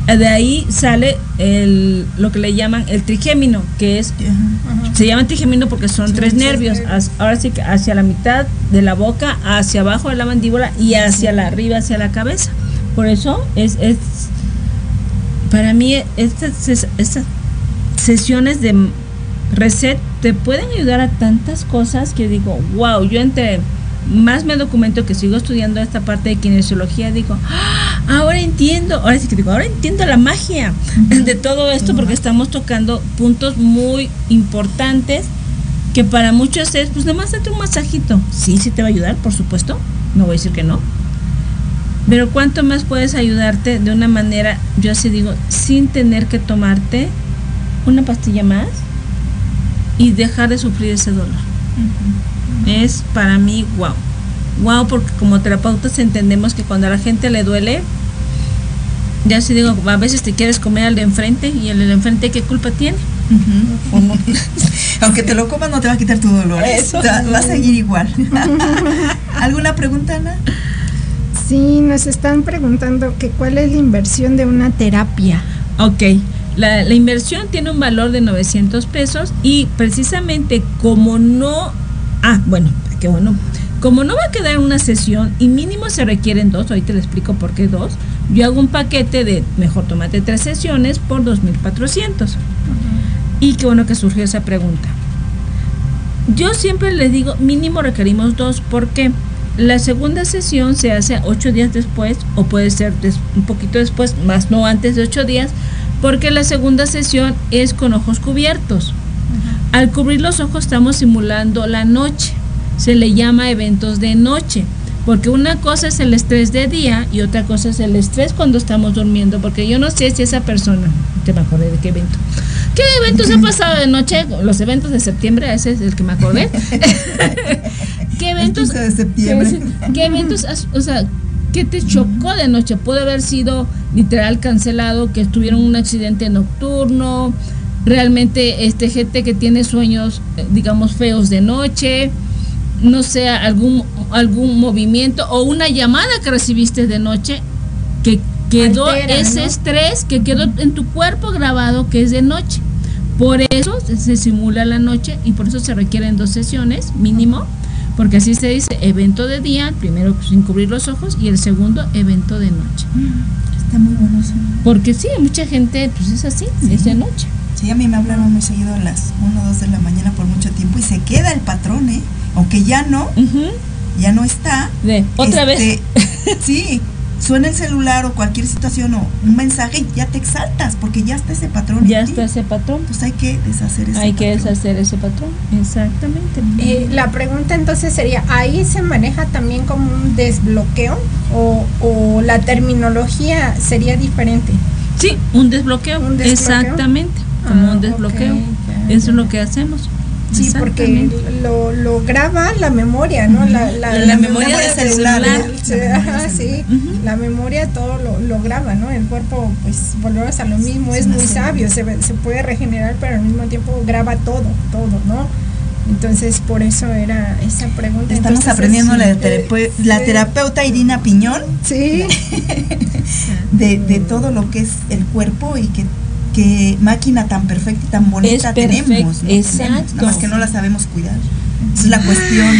S5: eh, de ahí sale el, lo que le llaman el trigémino, que es, se llama trigémino porque son tres nervios, ahora sí que hacia la mitad de la boca, hacia abajo de la mandíbula y hacia la arriba, hacia la cabeza. Por eso es, es para mí estas, estas sesiones de reset te pueden ayudar a tantas cosas que digo, wow, yo entre más me documento que sigo estudiando esta parte de kinesiología, digo, ah, ahora entiendo, ahora sí que digo, ahora entiendo la magia de todo esto porque estamos tocando puntos muy importantes que para muchos es, pues nomás date un masajito. Sí, sí te va a ayudar, por supuesto, no voy a decir que no. Pero cuánto más puedes ayudarte de una manera, yo así digo, sin tener que tomarte una pastilla más y dejar de sufrir ese dolor es para mí wow. Wow, porque como terapeutas entendemos que cuando a la gente le duele, ya si digo, a veces te quieres comer al de enfrente y el de enfrente, ¿qué culpa tiene? <laughs>
S3: Aunque te lo comas, no te va a quitar tu dolor. Va, a seguir igual. <laughs> ¿Alguna pregunta, Ana?
S4: Sí, nos están preguntando que cuál es la inversión de una terapia.
S5: Ok, la, la inversión tiene un valor de 900 pesos y precisamente como no Ah, bueno, qué bueno. Como no va a quedar una sesión y mínimo se requieren dos, ahorita le explico por qué dos, yo hago un paquete de mejor tomate tres sesiones por 2.400. Y qué bueno que surgió esa pregunta. Yo siempre les digo, mínimo requerimos dos, porque la segunda sesión se hace ocho días después, o puede ser un poquito después, más no antes de ocho días, porque la segunda sesión es con ojos cubiertos. Al cubrir los ojos estamos simulando la noche. Se le llama eventos de noche. Porque una cosa es el estrés de día y otra cosa es el estrés cuando estamos durmiendo. Porque yo no sé si esa persona, te me acordé de qué evento. ¿Qué eventos ha pasado de noche? Los eventos de septiembre, ese es el que me acordé. <laughs> ¿Qué eventos?
S3: de septiembre.
S5: ¿Qué eventos, o sea, qué te chocó de noche? Puede haber sido literal cancelado, que tuvieron un accidente nocturno, realmente este gente que tiene sueños eh, digamos feos de noche no sea algún algún movimiento o una llamada que recibiste de noche que quedó ese estrés que quedó en tu cuerpo grabado que es de noche. Por eso se simula la noche y por eso se requieren dos sesiones mínimo, porque así se dice evento de día, primero sin cubrir los ojos y el segundo evento de noche.
S3: Está muy bueno eso.
S5: Porque sí, mucha gente pues es así, es de noche.
S3: Sí, a mí me hablaron muy seguido a las 1 o 2 de la mañana por mucho tiempo y se queda el patrón, ¿eh? Aunque ya no, ya no está.
S5: De, otra vez.
S3: Este, <laughs> sí, suena el celular o cualquier situación o un mensaje y ya te exaltas porque ya está ese patrón.
S5: Ya está ese patrón.
S3: Entonces hay que deshacer ese
S5: Hay que deshacer ese patrón, exactamente.
S4: Eh, la pregunta entonces sería, ¿ahí se maneja también como un desbloqueo o, o la terminología sería diferente?
S5: Sí, un desbloqueo, ¿Un desbloqueo? exactamente, como un
S4: Ah,
S5: desbloqueo.
S4: ok, ya,
S5: Eso es lo que hacemos.
S4: Sí, porque lo, lo graba la memoria, ¿no? La, la,
S5: La memoria
S3: del
S4: celular.
S3: celular.
S4: Sí,
S3: La memoria
S4: ajá, sí, la memoria todo lo, lo graba, ¿no? El cuerpo, pues, volvemos a lo mismo, es muy sabio, se, se puede regenerar, pero al mismo tiempo graba todo, todo, ¿no? Entonces, por eso era esa pregunta.
S3: Estamos
S4: Entonces,
S3: aprendiendo
S4: es-
S3: la,
S4: eh,
S3: terape- la terapeuta Irina Piñón
S4: Sí, <laughs>
S3: de, de todo lo que es el cuerpo y que, que máquina tan perfecta y tan bonita
S5: Es perfecto,
S3: tenemos. ¿no?
S5: exacto.
S3: Tenemos, Nada más que no la sabemos cuidar. Esa es la cuestión.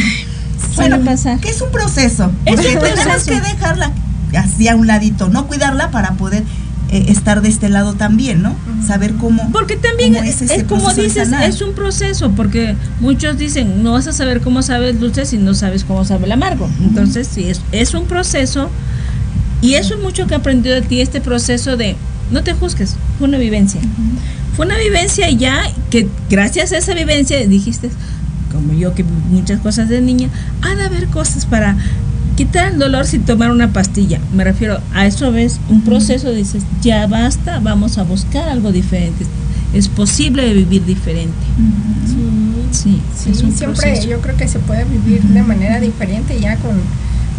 S5: Pasar.
S3: que es un proceso.
S5: Es
S3: porque
S5: un
S3: tenemos
S5: proceso.
S3: que dejarla así a un ladito, no cuidarla para poder eh, estar de este lado también, ¿no? Saber cómo.
S5: Porque también
S3: cómo
S5: es,
S3: es
S5: como dices, es un proceso, porque muchos dicen, no vas a saber cómo sabe el dulce si no sabes cómo sabe el amargo. Entonces, sí, es, es un proceso y eso es mucho que he aprendido de ti, este proceso de, no te juzgues, fue una vivencia. Fue una vivencia ya que gracias a esa vivencia dijiste, como yo que muchas cosas de niña, ha de haber cosas para quitar el dolor sin tomar una pastilla. Me refiero a eso, ves, un proceso, dices, ya basta, vamos a buscar algo diferente. Es posible vivir diferente. Sí,
S4: Sí,
S5: es un
S4: siempre
S5: proceso.
S4: yo creo que se puede vivir de manera diferente ya con,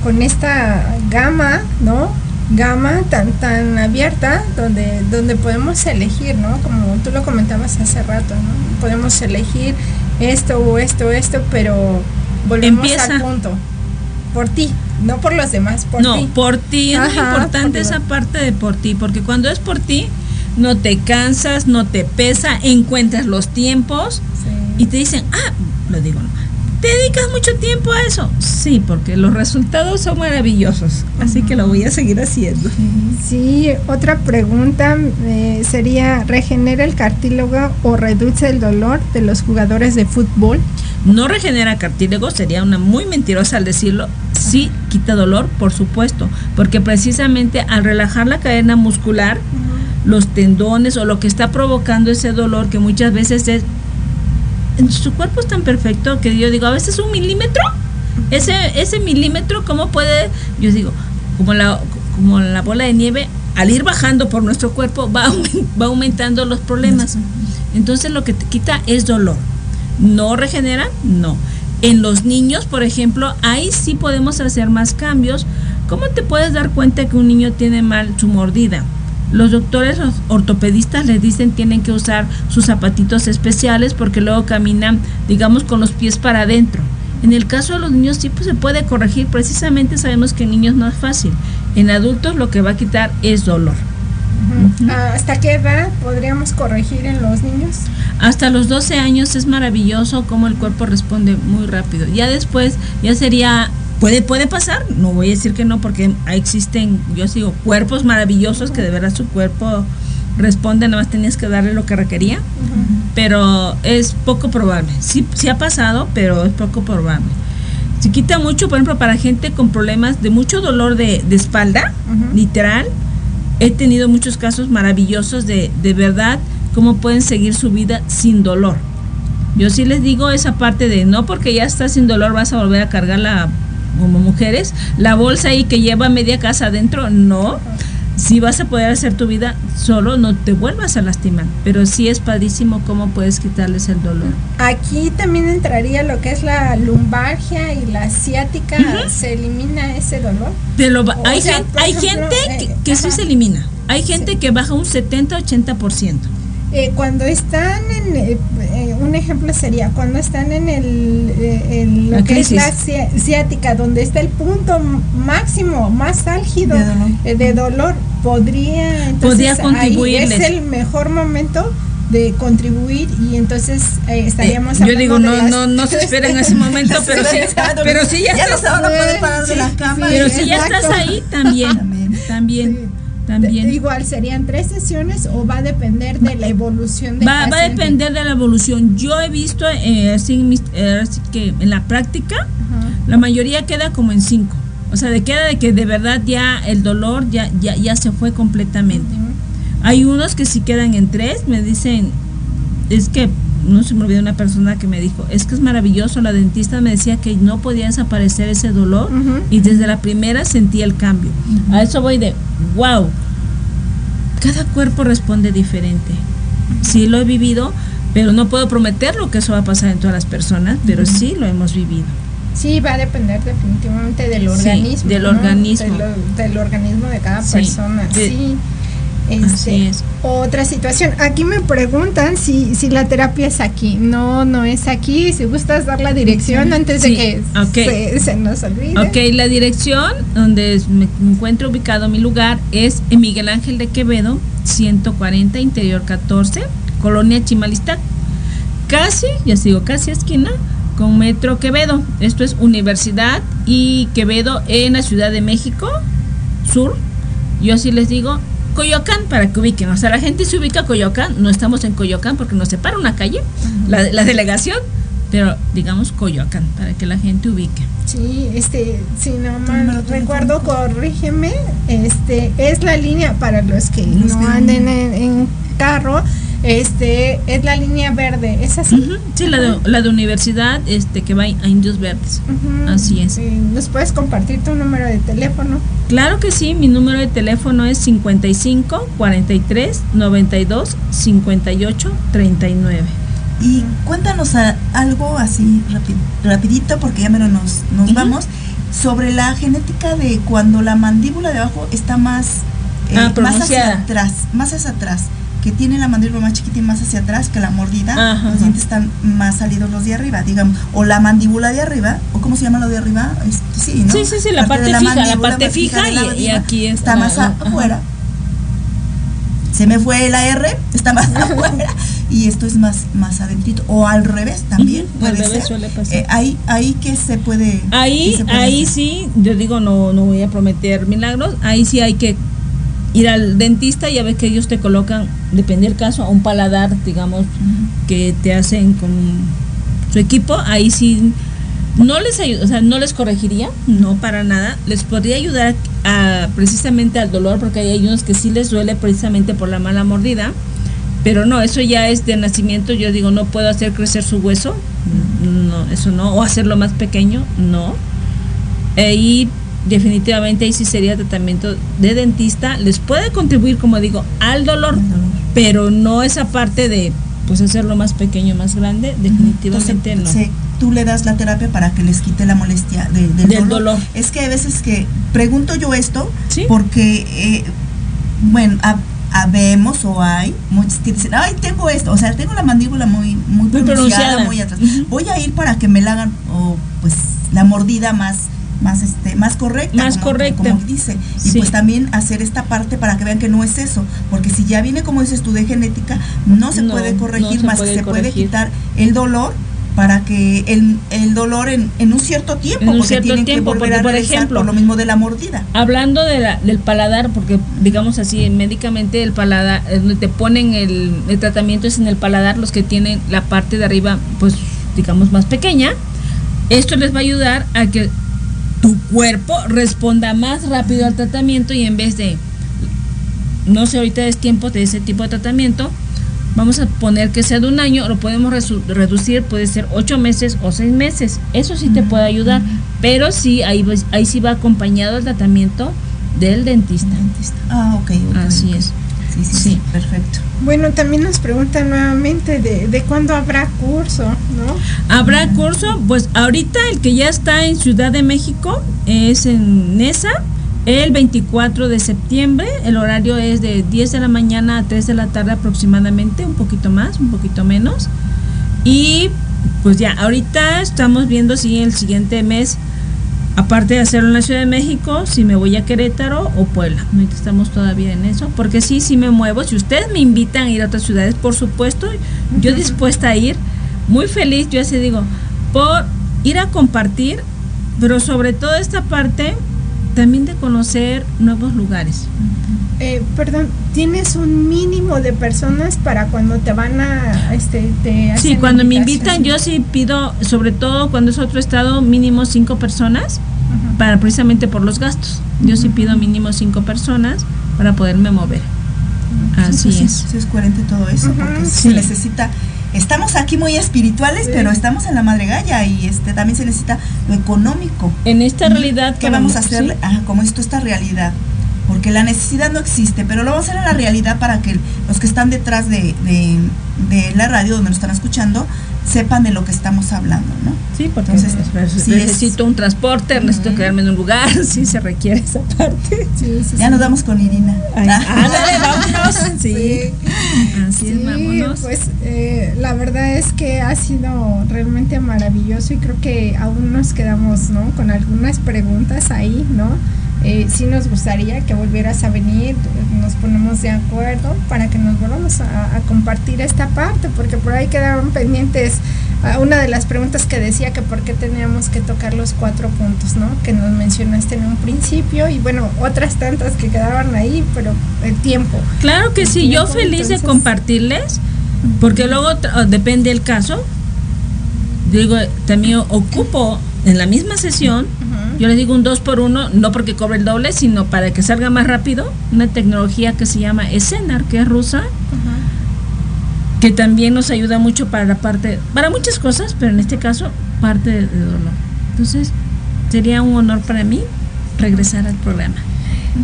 S4: con esta gama, ¿no? Gama tan tan abierta donde donde podemos elegir, ¿no? Como tú lo comentabas hace rato, ¿no? Podemos elegir esto o esto esto, pero volvemos
S5: Empieza.
S4: al punto. Por ti, no por los demás, por
S5: no,
S4: ti.
S5: por ti, es muy importante
S4: por
S5: esa parte de por ti, porque cuando es por ti, no te cansas, no te pesa, encuentras los tiempos
S4: Sí.
S5: y te dicen, ah, lo digo, ¿no? ¿Te dedicas mucho tiempo a eso? Sí, porque los resultados son maravillosos, así que lo voy a seguir haciendo.
S4: Sí, otra pregunta eh, sería, ¿regenera el cartílago o reduce el dolor de los jugadores de fútbol?
S5: No regenera cartílago, sería una muy mentirosa al decirlo. Sí, quita dolor, por supuesto, porque precisamente al relajar la cadena muscular, los tendones o lo que está provocando ese dolor que muchas veces es su cuerpo es tan perfecto que yo digo, a veces un milímetro, ese ese milímetro cómo puede, yo digo, como la como la bola de nieve al ir bajando por nuestro cuerpo va va aumentando los problemas. Entonces lo que te quita es dolor. ¿No regenera? No. En los niños, por ejemplo, ahí sí podemos hacer más cambios. ¿Cómo te puedes dar cuenta que un niño tiene mal su mordida? Los doctores los ortopedistas les dicen tienen que usar sus zapatitos especiales porque luego caminan, digamos, con los pies para adentro. En el caso de los niños sí pues, se puede corregir, precisamente sabemos que en niños no es fácil. En adultos lo que va a quitar es dolor.
S4: Ujú. Ah, ¿Hasta qué edad podríamos corregir en los niños?
S5: Hasta los 12 años es maravilloso cómo el cuerpo responde muy rápido. Ya después, ya sería, puede, puede pasar, no voy a decir que no, porque existen, yo sigo, cuerpos maravillosos que de verdad su cuerpo responde, nada más tenías que darle lo que requería, pero es poco probable. Sí, sí ha pasado, pero es poco probable. Se quita mucho, por ejemplo, para gente con problemas de mucho dolor de, de espalda, literal. He tenido muchos casos maravillosos de, de verdad, cómo pueden seguir su vida sin dolor. Yo sí les digo esa parte de no porque ya estás sin dolor vas a volver a cargar la, como mujeres, la bolsa ahí que lleva media casa adentro, no. Si vas a poder hacer tu vida solo, no te vuelvas a lastimar. Pero sí es padrísimo cómo puedes quitarles el dolor.
S4: Aquí también entraría lo que es la lumbargia y la ciática. ¿Se elimina ese dolor?
S5: Te lo hay
S4: sea,
S5: gen-
S4: por
S5: hay
S4: ejemplo,
S5: gente
S4: eh,
S5: que, que sí se elimina. Hay gente que baja un 70-80%.
S4: Eh, cuando están en, eh, eh, un ejemplo sería, cuando están en el, en lo que es la ciática, donde está el punto máximo, más álgido de dolor, podría, entonces, Ahí es el mejor momento de contribuir y entonces estaríamos
S5: yo digo no no no se esperen en ese momento <laughs> pero sí pero si ya, estás, pero si ya estás ahí también <laughs> también
S4: Igual serían tres sesiones o va a depender de la evolución del
S5: va, va a depender de la evolución. Yo he visto eh, eh, que en la práctica la mayoría queda como en cinco. O sea, de queda de que de verdad ya el dolor ya ya, ya se fue completamente. Hay unos que si quedan en tres, me dicen, es que no se me olvidó una persona que me dijo, es que es maravilloso, la dentista me decía que no podía desaparecer ese dolor y desde la primera sentí el cambio. A eso voy de, wow, cada cuerpo responde diferente. Sí lo he vivido, pero no puedo prometer lo que eso va a pasar en todas las personas, pero sí lo hemos vivido.
S4: Sí, va a depender definitivamente del organismo.
S5: del organismo.
S4: Del, organismo de cada persona. sí. Este, otra situación. Aquí me preguntan si, si la terapia es aquí. No, no es aquí. Si gustas dar la dirección antes de que se, nos olvide.
S5: Ok, la dirección donde me encuentro ubicado mi lugar es en Miguel Ángel de Quevedo, 140, Interior 14, Colonia Chimalistán. Casi, ya sigo, casi esquina con Metro Quevedo. Esto es Universidad y Quevedo en la Ciudad de México, Sur. Yo así les digo, Coyoacán para que ubiquen. O sea, la gente se ubica a Coyoacán. No estamos en Coyoacán porque nos separa una calle, la, delegación, pero digamos Coyoacán para que la gente ubique.
S4: Sí, este, si no mal recuerdo, corrígeme, este, es la línea para los que no anden en carro este es la línea verde, ¿es así?
S5: Sí, la de, la de universidad este que va a Indios Verdes. Así es.
S4: ¿Nos puedes compartir tu número de teléfono?
S5: Claro que sí, mi número de teléfono es 55 43 92 58 39.
S3: Y cuéntanos algo así rapidito, porque ya menos nos, nos vamos, sobre la genética de cuando la mandíbula de abajo está más, eh, ah, más hacia atrás, más hacia atrás que tiene la mandíbula más chiquita y más hacia atrás que la mordida, los dientes están más salidos los de arriba, digamos, o la mandíbula de arriba, o cómo se llama lo de arriba, este, sí, ¿no?
S5: Sí, sí, sí, la parte, fija, la parte fija y, aquí
S3: está, más afuera. Se me fue la R, está más <laughs> afuera y esto es más más adentrito o al revés también puede ser. Suele pasar. Eh, ahí ahí que se puede
S5: Ahí ahí sí, yo digo no no voy a prometer milagros, ahí sí hay que ir al dentista, ya ves que ellos te colocan, depende del caso, a un paladar, digamos, que te hacen con su equipo, ahí sí no les ayuda, o sea, no les corregiría, no para nada, les podría ayudar a, precisamente al dolor, porque hay unos que sí les duele precisamente por la mala mordida, pero no, eso ya es de nacimiento, yo digo, no puedo hacer crecer su hueso, no, eso no, o hacerlo más pequeño, no. E, y definitivamente ahí sí sería tratamiento de dentista. Les puede contribuir, como digo, al dolor, pero no esa parte de pues hacerlo más pequeño, más grande, definitivamente no.
S3: tú le das la terapia para que les quite la molestia del, dolor. Es que a veces que pregunto yo esto porque, eh, bueno, habemos o hay muchos que dicen, ay, tengo esto, o sea, tengo la mandíbula muy, muy, pronunciada, muy atrás. Voy a ir para que me la hagan, o pues la mordida más más este más correcta
S5: más como, correcta.
S3: como dice. Y pues también hacer esta parte para que vean que no es eso porque si ya viene como dices tú de genética no se puede corregir más que se puede quitar el dolor para que el, el dolor en, en, un cierto tiempo,
S5: en un cierto tiempo, porque, por ejemplo,
S3: lo mismo de la mordida.
S5: Hablando de la, del paladar, porque digamos así, médicamente el paladar, eh, donde te ponen el, el tratamiento es en el paladar, los que tienen la parte de arriba, pues digamos más pequeña, esto les va a ayudar a que tu cuerpo responda más rápido al tratamiento y en vez de, no sé, ahorita es tiempo de ese tipo de tratamiento, vamos a poner que sea de un año, lo podemos reducir, puede ser ocho meses o seis meses. Eso sí te puede ayudar, pero sí, ahí, ahí sí va acompañado el tratamiento del dentista.
S3: Ah, ok.
S5: Así es.
S3: Sí, sí, sí, perfecto.
S4: Bueno, también nos preguntan nuevamente de, de cuándo habrá curso, ¿no?
S5: Habrá curso, pues ahorita el que ya está en Ciudad de México es en NESA, el 24 de septiembre. El horario es de 10 de la mañana a 3 de la tarde aproximadamente, un poquito más, un poquito menos. Y pues ya, ahorita estamos viendo si el siguiente mes, aparte de hacerlo en la Ciudad de México, si me voy a Querétaro o Puebla. Ahorita estamos todavía en eso, porque sí, sí me muevo. Si ustedes me invitan a ir a otras ciudades, por supuesto, yo dispuesta a ir, muy feliz, yo así digo, por ir a compartir, pero sobre todo esta parte también de conocer nuevos lugares.
S4: Eh, perdón, ¿tienes un mínimo de personas para cuando te van a... Este, te
S5: sí, cuando me invitan yo sí pido, sobre todo cuando es otro estado, mínimo cinco personas, para precisamente por los gastos. Yo sí pido mínimo cinco personas para poderme mover. Así
S3: pues
S5: es.
S3: Sí, es coherente todo eso, porque se necesita estamos aquí muy espirituales, pero estamos en la madre galla y este también se necesita lo económico.
S5: En esta realidad
S3: ¿qué vamos a hacer? Ah, como esto esta realidad porque la necesidad no existe, pero lo vamos a hacer en la realidad para que los que están detrás de, de, la radio donde nos están escuchando sepan de lo que estamos hablando, ¿no?
S5: Sí, porque Entonces, necesito un transporte, necesito quedarme en un lugar, <laughs> sí se requiere esa parte.
S3: ya nos damos con Irina.
S5: ah, <laughs> dale, vámonos. <laughs> Sí. Así es, vámonos.
S4: Pues eh, la verdad es que ha sido realmente maravilloso y creo que aún nos quedamos, ¿no? Con algunas preguntas ahí, ¿no? Eh, sí nos gustaría que volvieras a venir, nos ponemos de acuerdo para que nos volvamos a, compartir esta parte, porque por ahí quedaron pendientes ah, una de las preguntas que decía que por qué teníamos que tocar los cuatro puntos, ¿no? Que nos mencionaste en un principio y bueno, otras tantas que quedaban ahí, pero el tiempo.
S5: Claro que sí, yo feliz de compartirles, porque luego depende el caso. Digo, también ocupo en la misma sesión yo les digo un 2 por 1 no porque cobre el doble, sino para que salga más rápido. Una tecnología que se llama Escenar, que es rusa, que también nos ayuda mucho para la parte, para muchas cosas, pero en este caso, parte de dolor. Entonces, sería un honor para mí regresar al programa.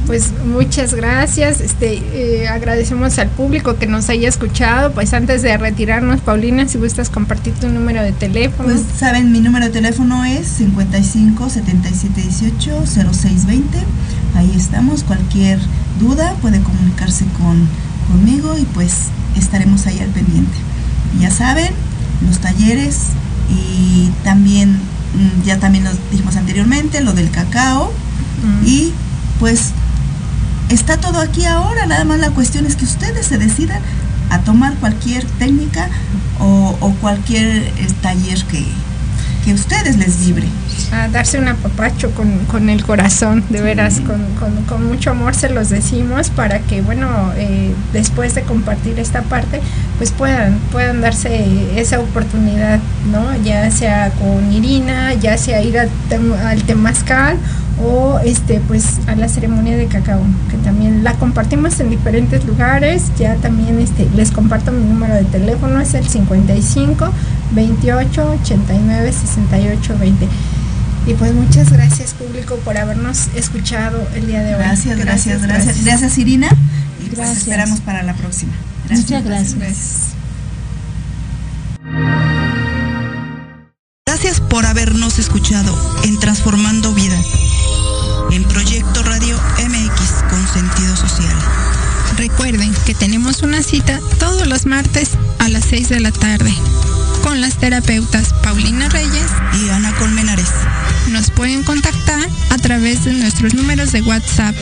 S4: Pues muchas gracias. Este eh, agradecemos al público que nos haya escuchado. Pues antes de retirarnos, Paulina, si gustas compartir tu número de teléfono.
S3: Pues saben, mi número de teléfono es 55 77 18 06 20. Ahí estamos. Cualquier duda puede comunicarse con conmigo y pues estaremos ahí al pendiente. Ya saben, los talleres y también mm, ya también nos dijimos anteriormente lo del cacao y pues está todo aquí ahora, nada más la cuestión es que ustedes se decidan a tomar cualquier técnica o, cualquier eh, taller que, que ustedes les vibre.
S4: A darse un apapacho con, el corazón, de veras, con, mucho amor se los decimos para que, bueno, eh, después de compartir esta parte, pues puedan, puedan darse esa oportunidad, ¿no? Ya sea con Irina, ya sea ir al Temazcal o este pues a la ceremonia de cacao que también la compartimos en diferentes lugares. Ya también este les comparto mi número de teléfono es el 55 28 89 68 20 y pues muchas gracias público por habernos escuchado el día de
S3: hoy. Gracias gracias gracias gracias, Irina. Y pues esperamos para la próxima.
S5: Muchas gracias.
S3: Gracias. Por habernos escuchado en Transformando Vidas
S4: Recuerden que tenemos una cita todos los martes a las 6 de la tarde con las terapeutas Paulina Reyes
S3: y Ana Colmenares.
S4: Nos pueden contactar a través de nuestros números de WhatsApp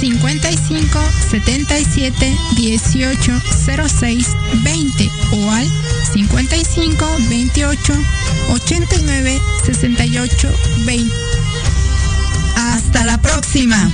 S4: 55 77 18 06 20 o al 55 28 89 68 20. Hasta la próxima.